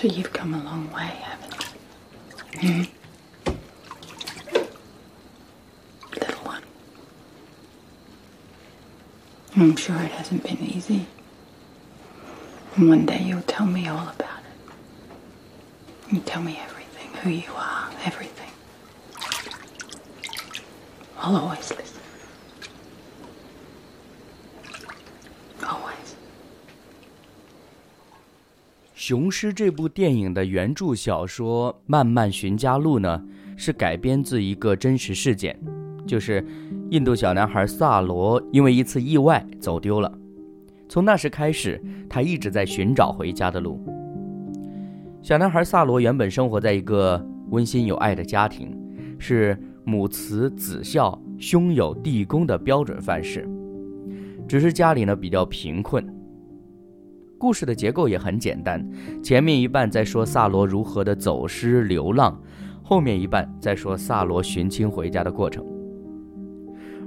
So you've come a long way, haven't you? Hmm? Little one. I'm sure it hasn't been easy. One day you'll tell me all about it. You tell me everything, who you are, everything. I'll always listen. 雄狮》这部电影的原著小说《漫漫寻家路》呢，是改编自一个真实事件，就是印度小男孩萨罗因为一次意外走丢了。从那时开始，他一直在寻找回家的路。小男孩萨罗原本生活在一个温馨有爱的家庭，是母慈子孝、兄友弟恭的标准范式，只是家里呢比较贫困。故事的结构也很简单，前面一半在说萨罗如何的走失流浪，后面一半在说萨罗寻亲回家的过程。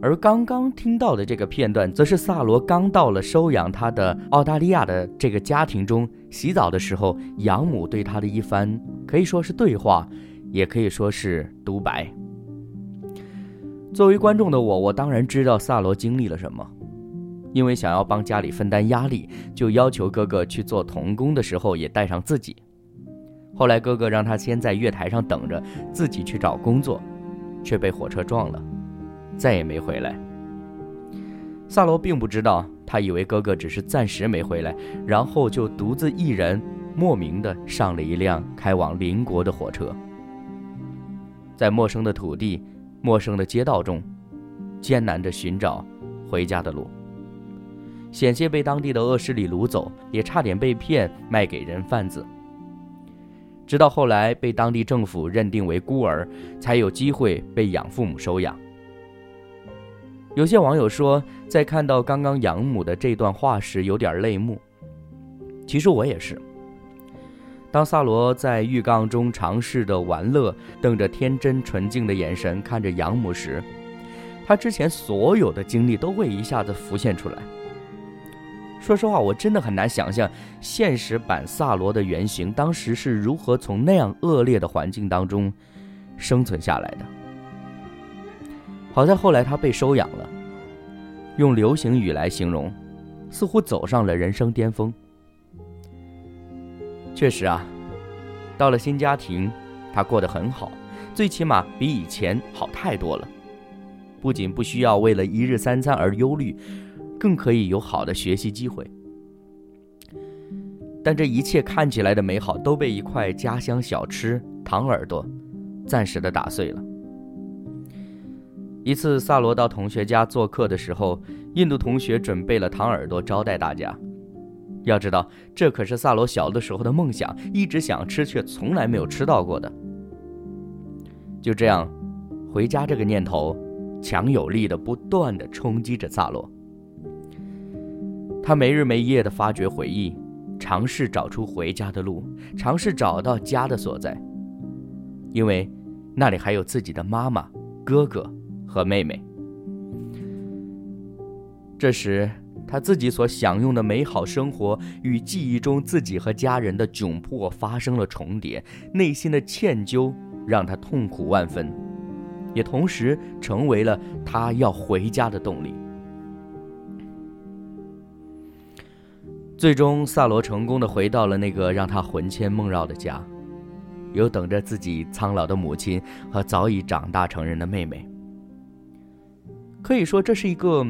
而刚刚听到的这个片段，则是萨罗刚到了收养他的澳大利亚的这个家庭中洗澡的时候，养母对他的一番可以说是对话，也可以说是独白。作为观众的我，我当然知道萨罗经历了什么。因为想要帮家里分担压力，就要求哥哥去做童工的时候也带上自己。后来哥哥让他先在月台上等着，自己去找工作，却被火车撞了，再也没回来。萨罗并不知道，他以为哥哥只是暂时没回来，然后就独自一人莫名的上了一辆开往邻国的火车，在陌生的土地、陌生的街道中，艰难地寻找回家的路。险些被当地的恶势力掳走，也差点被骗卖给人贩子。直到后来被当地政府认定为孤儿，才有机会被养父母收养。有些网友说，在看到刚刚养母的这段话时，有点泪目。其实我也是。当萨罗在浴缸中尝试的玩乐，瞪着天真纯净的眼神看着养母时，他之前所有的经历都会一下子浮现出来。说实话，我真的很难想象现实版萨罗的原型当时是如何从那样恶劣的环境当中生存下来的。好在后来他被收养了，用流行语来形容，似乎走上了人生巅峰。确实啊，到了新家庭，他过得很好，最起码比以前好太多了。不仅不需要为了一日三餐而忧虑。更可以有好的学习机会，但这一切看起来的美好都被一块家乡小吃糖耳朵暂时的打碎了。一次，萨罗到同学家做客的时候，印度同学准备了糖耳朵招待大家。要知道，这可是萨罗小的时候的梦想，一直想吃却从来没有吃到过的。就这样，回家这个念头强有力的不断的冲击着萨罗。他没日没夜地发掘回忆，尝试找出回家的路，尝试找到家的所在。因为那里还有自己的妈妈、哥哥和妹妹。这时，他自己所享用的美好生活与记忆中自己和家人的窘迫发生了重叠，内心的歉疚让他痛苦万分，也同时成为了他要回家的动力。最终，萨罗成功的回到了那个让他魂牵梦绕的家，有等着自己苍老的母亲和早已长大成人的妹妹。可以说，这是一个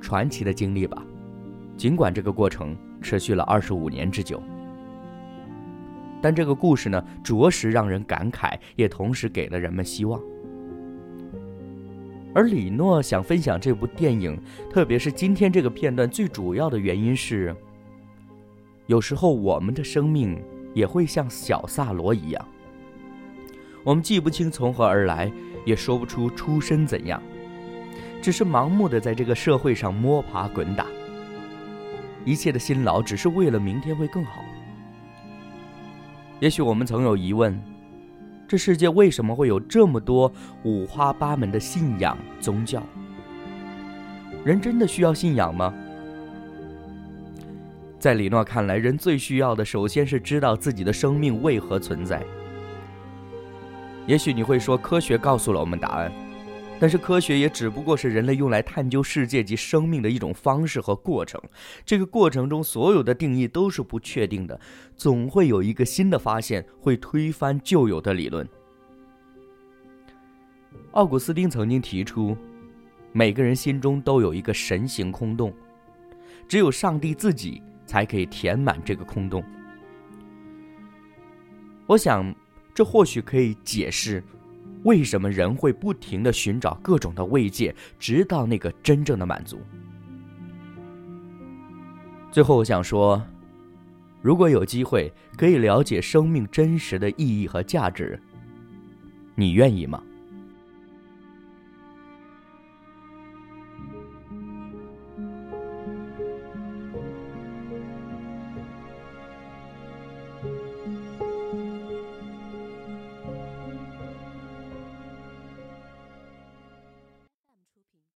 传奇的经历吧。尽管这个过程持续了二十五年之久，但这个故事呢，着实让人感慨，也同时给了人们希望。而李诺想分享这部电影，特别是今天这个片段，最主要的原因是，有时候我们的生命也会像小萨罗一样，我们记不清从何而来，也说不出出身怎样，只是盲目的在这个社会上摸爬滚打，一切的辛劳只是为了明天会更好。也许我们曾有疑问。这世界为什么会有这么多五花八门的信仰宗教？人真的需要信仰吗？在李诺看来，人最需要的首先是知道自己的生命为何存在。也许你会说，科学告诉了我们答案。但是科学也只不过是人类用来探究世界及生命的一种方式和过程。这个过程中，所有的定义都是不确定的，总会有一个新的发现会推翻旧有的理论。奥古斯丁曾经提出，每个人心中都有一个神形空洞，只有上帝自己才可以填满这个空洞。我想，这或许可以解释。为什么人会不停的寻找各种的慰藉，直到那个真正的满足？最后，我想说，如果有机会可以了解生命真实的意义和价值，你愿意吗？